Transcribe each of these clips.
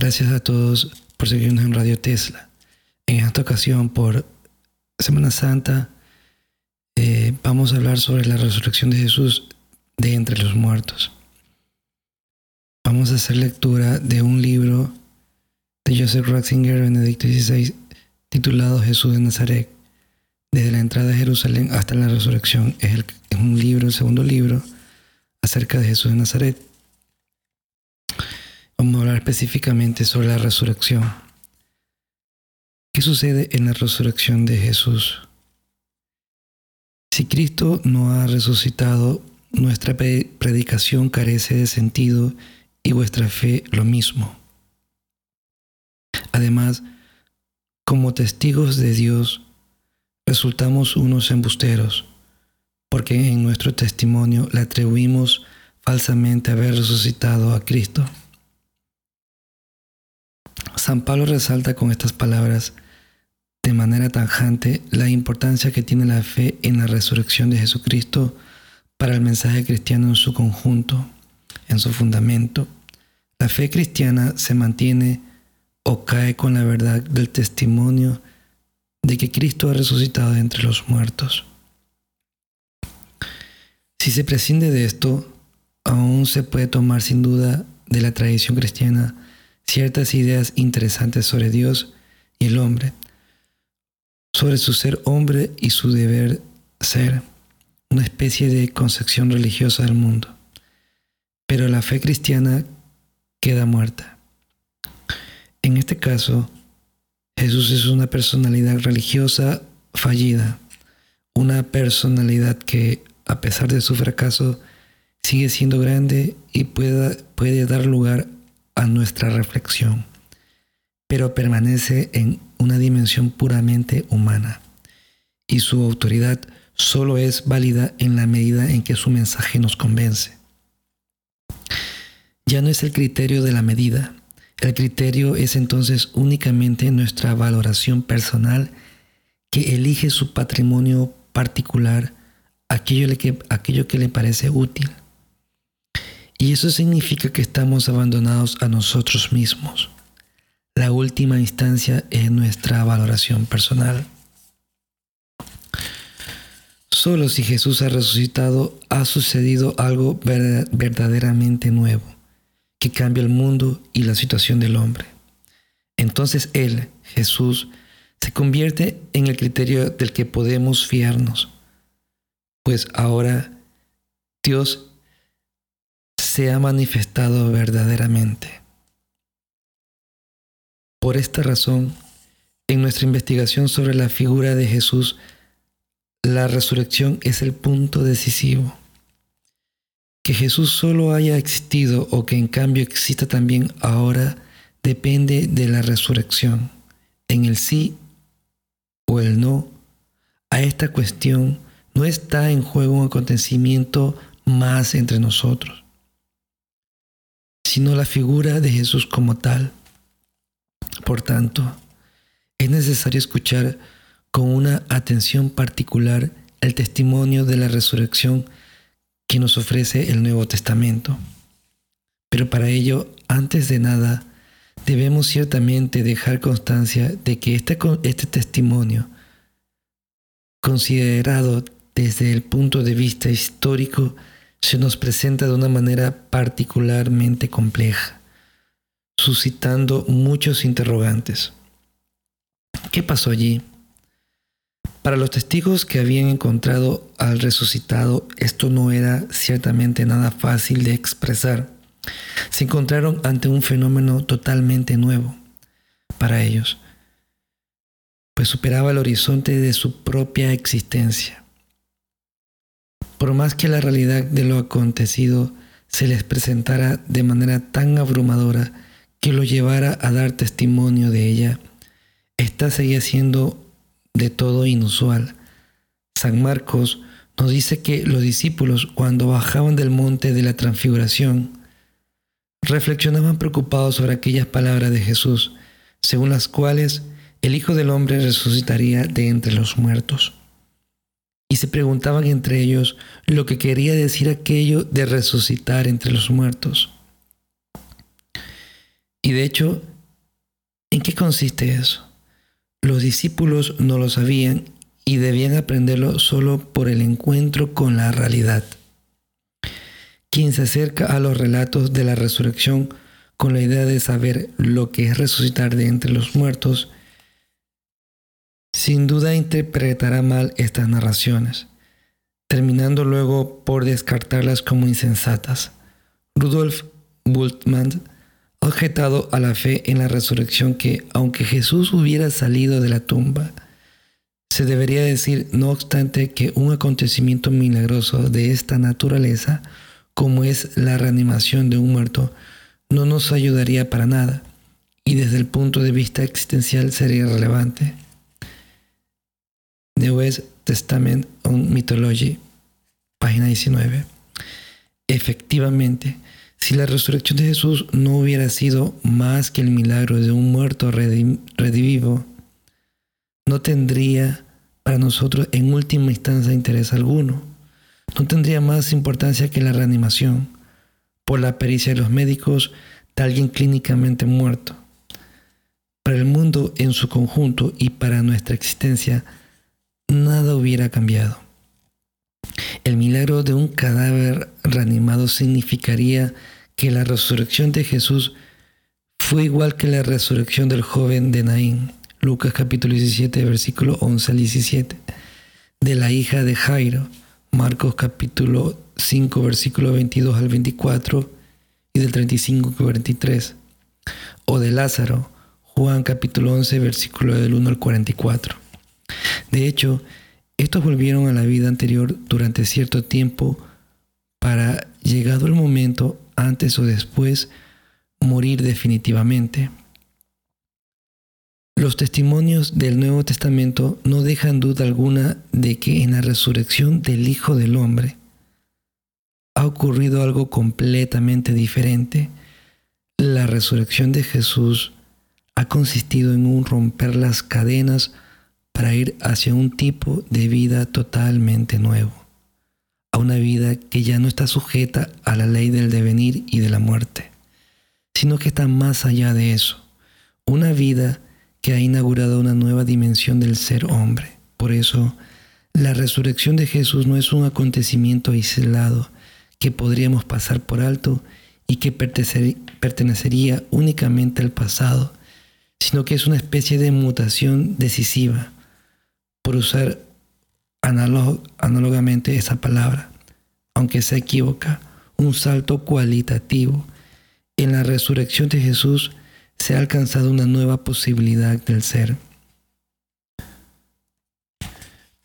Gracias a todos por seguirnos en Radio Tesla. En esta ocasión, por Semana Santa, eh, vamos a hablar sobre la resurrección de Jesús de entre los muertos. Vamos a hacer lectura de un libro de Joseph Ratzinger, Benedicto XVI, titulado Jesús de Nazaret. Desde la entrada de Jerusalén hasta la resurrección. Es, es un libro, el segundo libro, acerca de Jesús de Nazaret. Vamos a hablar específicamente sobre la resurrección. ¿Qué sucede en la resurrección de Jesús? Si Cristo no ha resucitado, nuestra predicación carece de sentido y vuestra fe lo mismo. Además, como testigos de Dios, resultamos unos embusteros, porque en nuestro testimonio le atribuimos falsamente haber resucitado a Cristo. San Pablo resalta con estas palabras de manera tanjante la importancia que tiene la fe en la resurrección de Jesucristo para el mensaje cristiano en su conjunto, en su fundamento. La fe cristiana se mantiene o cae con la verdad del testimonio de que Cristo ha resucitado entre los muertos. Si se prescinde de esto, aún se puede tomar sin duda de la tradición cristiana ciertas ideas interesantes sobre Dios y el hombre, sobre su ser hombre y su deber ser, una especie de concepción religiosa del mundo. Pero la fe cristiana queda muerta. En este caso, Jesús es una personalidad religiosa fallida, una personalidad que, a pesar de su fracaso, sigue siendo grande y puede, puede dar lugar a nuestra reflexión, pero permanece en una dimensión puramente humana y su autoridad solo es válida en la medida en que su mensaje nos convence. Ya no es el criterio de la medida, el criterio es entonces únicamente nuestra valoración personal que elige su patrimonio particular, aquello que, aquello que le parece útil. Y eso significa que estamos abandonados a nosotros mismos. La última instancia es nuestra valoración personal. Solo si Jesús ha resucitado ha sucedido algo verdaderamente nuevo, que cambia el mundo y la situación del hombre. Entonces Él, Jesús, se convierte en el criterio del que podemos fiarnos, pues ahora Dios se ha manifestado verdaderamente. Por esta razón, en nuestra investigación sobre la figura de Jesús, la resurrección es el punto decisivo. Que Jesús solo haya existido o que en cambio exista también ahora depende de la resurrección. En el sí o el no a esta cuestión no está en juego un acontecimiento más entre nosotros sino la figura de Jesús como tal. Por tanto, es necesario escuchar con una atención particular el testimonio de la resurrección que nos ofrece el Nuevo Testamento. Pero para ello, antes de nada, debemos ciertamente dejar constancia de que este, este testimonio, considerado desde el punto de vista histórico, se nos presenta de una manera particularmente compleja, suscitando muchos interrogantes. ¿Qué pasó allí? Para los testigos que habían encontrado al resucitado, esto no era ciertamente nada fácil de expresar. Se encontraron ante un fenómeno totalmente nuevo para ellos, pues superaba el horizonte de su propia existencia. Por más que la realidad de lo acontecido se les presentara de manera tan abrumadora que lo llevara a dar testimonio de ella, esta seguía siendo de todo inusual. San Marcos nos dice que los discípulos cuando bajaban del monte de la transfiguración, reflexionaban preocupados sobre aquellas palabras de Jesús, según las cuales el Hijo del Hombre resucitaría de entre los muertos y se preguntaban entre ellos lo que quería decir aquello de resucitar entre los muertos. Y de hecho, ¿en qué consiste eso? Los discípulos no lo sabían y debían aprenderlo solo por el encuentro con la realidad. Quien se acerca a los relatos de la resurrección con la idea de saber lo que es resucitar de entre los muertos, sin duda interpretará mal estas narraciones, terminando luego por descartarlas como insensatas. Rudolf Bultmann ha objetado a la fe en la resurrección que, aunque Jesús hubiera salido de la tumba, se debería decir, no obstante, que un acontecimiento milagroso de esta naturaleza, como es la reanimación de un muerto, no nos ayudaría para nada y desde el punto de vista existencial sería relevante. The West Testament on Mythology, página 19. Efectivamente, si la resurrección de Jesús no hubiera sido más que el milagro de un muerto redivivo, no tendría para nosotros en última instancia interés alguno. No tendría más importancia que la reanimación por la pericia de los médicos de alguien clínicamente muerto. Para el mundo en su conjunto y para nuestra existencia, nada hubiera cambiado. El milagro de un cadáver reanimado significaría que la resurrección de Jesús fue igual que la resurrección del joven de Naín, Lucas capítulo 17, versículo 11 al 17, de la hija de Jairo, Marcos capítulo 5, versículo 22 al 24 y del 35 al 43, o de Lázaro, Juan capítulo 11, versículo del 1 al 44. De hecho, estos volvieron a la vida anterior durante cierto tiempo para, llegado el momento, antes o después, morir definitivamente. Los testimonios del Nuevo Testamento no dejan duda alguna de que en la resurrección del Hijo del Hombre ha ocurrido algo completamente diferente. La resurrección de Jesús ha consistido en un romper las cadenas para ir hacia un tipo de vida totalmente nuevo, a una vida que ya no está sujeta a la ley del devenir y de la muerte, sino que está más allá de eso, una vida que ha inaugurado una nueva dimensión del ser hombre. Por eso, la resurrección de Jesús no es un acontecimiento aislado que podríamos pasar por alto y que pertenecería únicamente al pasado, sino que es una especie de mutación decisiva por usar análogamente esa palabra, aunque se equivoca, un salto cualitativo. En la resurrección de Jesús se ha alcanzado una nueva posibilidad del ser.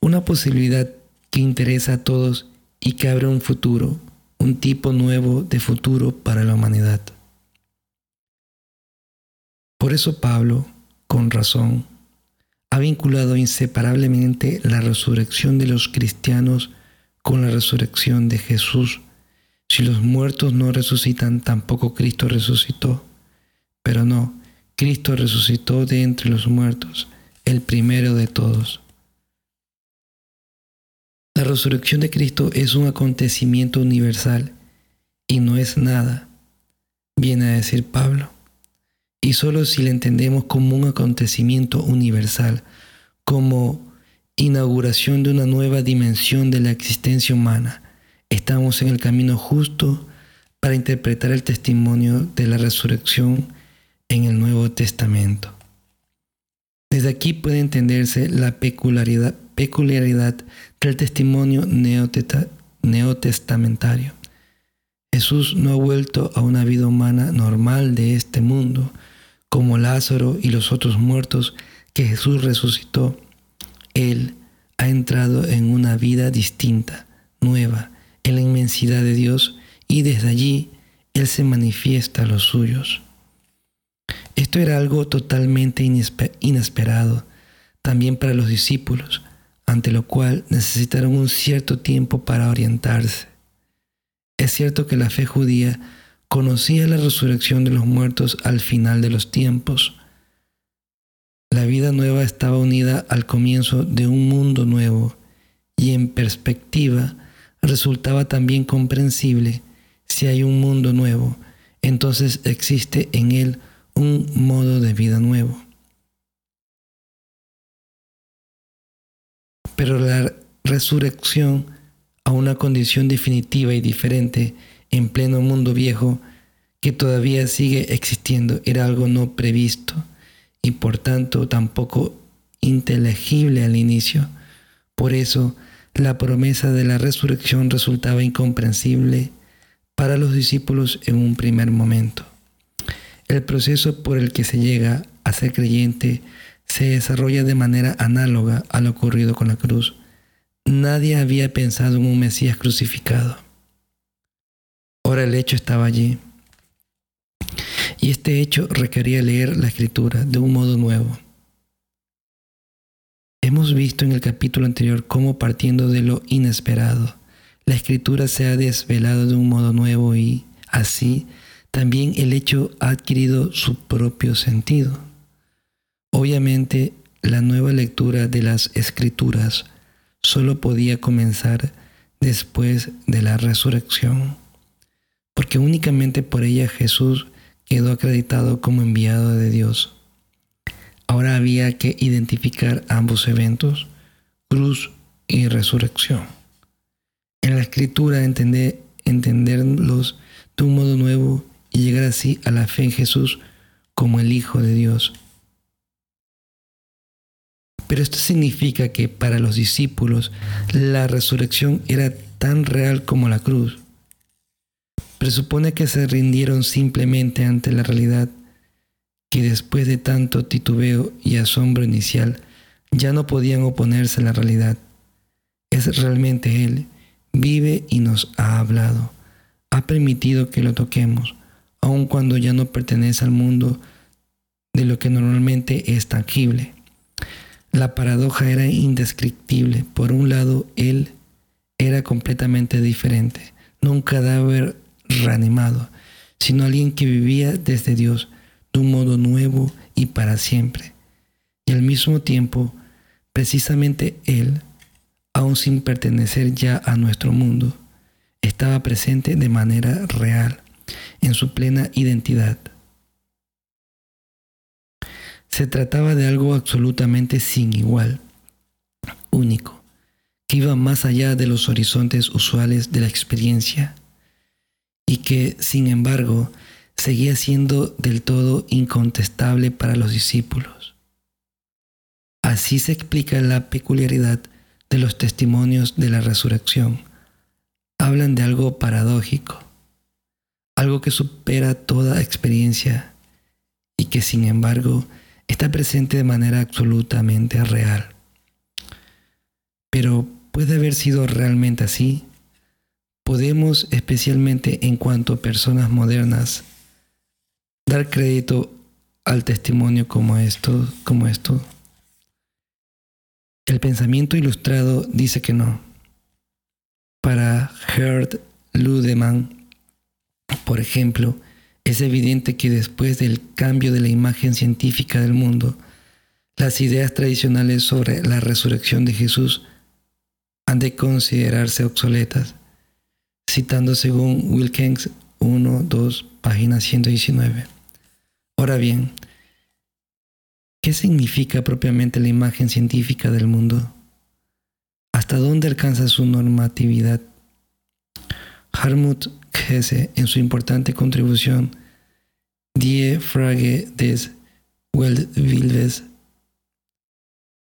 Una posibilidad que interesa a todos y que abre un futuro, un tipo nuevo de futuro para la humanidad. Por eso Pablo, con razón, ha vinculado inseparablemente la resurrección de los cristianos con la resurrección de Jesús. Si los muertos no resucitan, tampoco Cristo resucitó. Pero no, Cristo resucitó de entre los muertos, el primero de todos. La resurrección de Cristo es un acontecimiento universal y no es nada, viene a decir Pablo y solo si la entendemos como un acontecimiento universal, como inauguración de una nueva dimensión de la existencia humana, estamos en el camino justo para interpretar el testimonio de la resurrección en el Nuevo Testamento. Desde aquí puede entenderse la peculiaridad, peculiaridad del testimonio neotestamentario. Jesús no ha vuelto a una vida humana normal de este mundo, como Lázaro y los otros muertos que Jesús resucitó, Él ha entrado en una vida distinta, nueva, en la inmensidad de Dios y desde allí Él se manifiesta a los suyos. Esto era algo totalmente inesperado también para los discípulos, ante lo cual necesitaron un cierto tiempo para orientarse. Es cierto que la fe judía conocía la resurrección de los muertos al final de los tiempos. La vida nueva estaba unida al comienzo de un mundo nuevo y en perspectiva resultaba también comprensible si hay un mundo nuevo, entonces existe en él un modo de vida nuevo. Pero la resurrección a una condición definitiva y diferente en pleno mundo viejo que todavía sigue existiendo era algo no previsto y por tanto tampoco inteligible al inicio. Por eso la promesa de la resurrección resultaba incomprensible para los discípulos en un primer momento. El proceso por el que se llega a ser creyente se desarrolla de manera análoga a lo ocurrido con la cruz. Nadie había pensado en un Mesías crucificado. Ahora el hecho estaba allí. Y este hecho requería leer la escritura de un modo nuevo. Hemos visto en el capítulo anterior cómo partiendo de lo inesperado, la escritura se ha desvelado de un modo nuevo y así también el hecho ha adquirido su propio sentido. Obviamente, la nueva lectura de las escrituras solo podía comenzar después de la resurrección, porque únicamente por ella Jesús quedó acreditado como enviado de Dios. Ahora había que identificar ambos eventos, cruz y resurrección. En la escritura entender, entenderlos de un modo nuevo y llegar así a la fe en Jesús como el Hijo de Dios. Pero esto significa que para los discípulos la resurrección era tan real como la cruz. Presupone que se rindieron simplemente ante la realidad que después de tanto titubeo y asombro inicial ya no podían oponerse a la realidad. Es realmente Él, vive y nos ha hablado, ha permitido que lo toquemos, aun cuando ya no pertenece al mundo de lo que normalmente es tangible. La paradoja era indescriptible. Por un lado, él era completamente diferente, no un cadáver reanimado, sino alguien que vivía desde Dios de un modo nuevo y para siempre. Y al mismo tiempo, precisamente Él, aun sin pertenecer ya a nuestro mundo, estaba presente de manera real, en su plena identidad. Se trataba de algo absolutamente sin igual, único, que iba más allá de los horizontes usuales de la experiencia y que, sin embargo, seguía siendo del todo incontestable para los discípulos. Así se explica la peculiaridad de los testimonios de la resurrección. Hablan de algo paradójico, algo que supera toda experiencia y que sin embargo está presente de manera absolutamente real. Pero puede haber sido realmente así. Podemos, especialmente en cuanto a personas modernas, dar crédito al testimonio como esto, como esto. El pensamiento ilustrado dice que no. Para Gerd Ludemann, por ejemplo, es evidente que después del cambio de la imagen científica del mundo, las ideas tradicionales sobre la resurrección de Jesús han de considerarse obsoletas, citando según Wilkins 1, 2, página 119. Ahora bien, ¿qué significa propiamente la imagen científica del mundo? ¿Hasta dónde alcanza su normatividad? Harmut Hesse, en su importante contribución Die Frage des Weltbildes,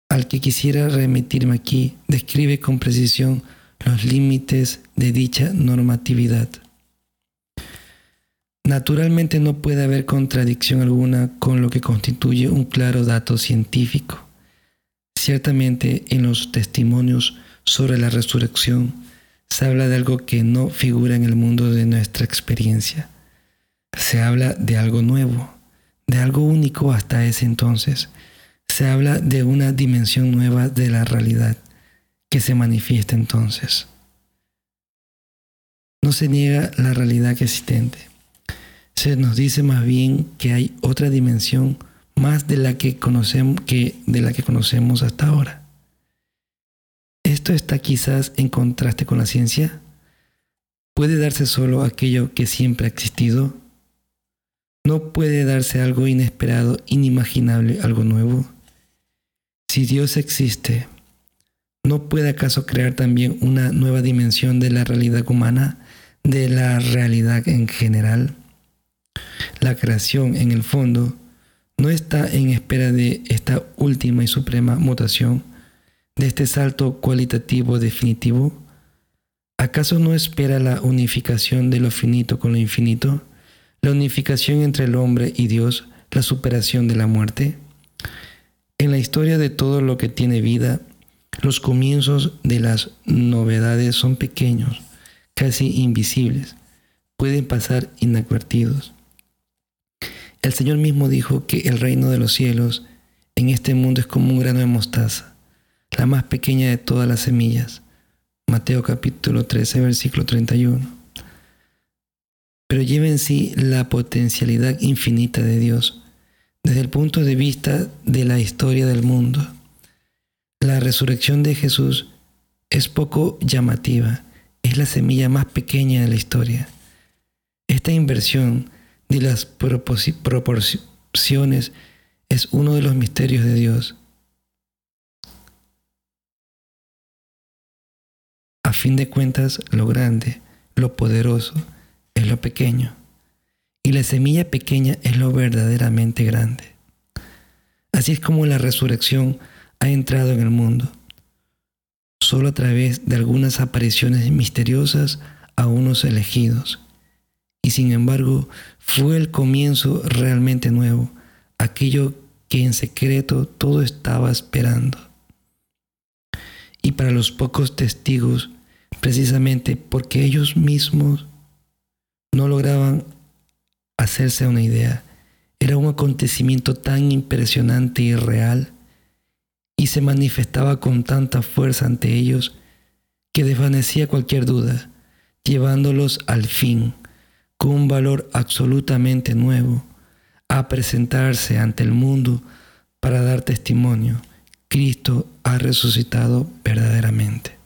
al que quisiera remitirme aquí, describe con precisión los límites de dicha normatividad. Naturalmente no puede haber contradicción alguna con lo que constituye un claro dato científico. Ciertamente en los testimonios sobre la resurrección se habla de algo que no figura en el mundo de nuestra experiencia. Se habla de algo nuevo, de algo único hasta ese entonces. Se habla de una dimensión nueva de la realidad que se manifiesta entonces. No se niega la realidad existente. Se nos dice más bien que hay otra dimensión más de la que conocemos, que de la que conocemos hasta ahora. ¿Esto está quizás en contraste con la ciencia? ¿Puede darse solo aquello que siempre ha existido? ¿No puede darse algo inesperado, inimaginable, algo nuevo? Si Dios existe, ¿no puede acaso crear también una nueva dimensión de la realidad humana, de la realidad en general? La creación, en el fondo, no está en espera de esta última y suprema mutación, de este salto cualitativo definitivo. ¿Acaso no espera la unificación de lo finito con lo infinito? ¿La unificación entre el hombre y Dios? ¿La superación de la muerte? En la historia de todo lo que tiene vida, los comienzos de las novedades son pequeños, casi invisibles, pueden pasar inadvertidos. El Señor mismo dijo que el reino de los cielos en este mundo es como un grano de mostaza, la más pequeña de todas las semillas. Mateo capítulo 13, versículo 31. Pero lleva en sí la potencialidad infinita de Dios desde el punto de vista de la historia del mundo. La resurrección de Jesús es poco llamativa, es la semilla más pequeña de la historia. Esta inversión de las proporciones es uno de los misterios de Dios. A fin de cuentas, lo grande, lo poderoso, es lo pequeño. Y la semilla pequeña es lo verdaderamente grande. Así es como la resurrección ha entrado en el mundo, solo a través de algunas apariciones misteriosas a unos elegidos y sin embargo fue el comienzo realmente nuevo, aquello que en secreto todo estaba esperando. Y para los pocos testigos, precisamente porque ellos mismos no lograban hacerse una idea, era un acontecimiento tan impresionante y real y se manifestaba con tanta fuerza ante ellos que desvanecía cualquier duda, llevándolos al fin con un valor absolutamente nuevo a presentarse ante el mundo para dar testimonio. Cristo ha resucitado verdaderamente.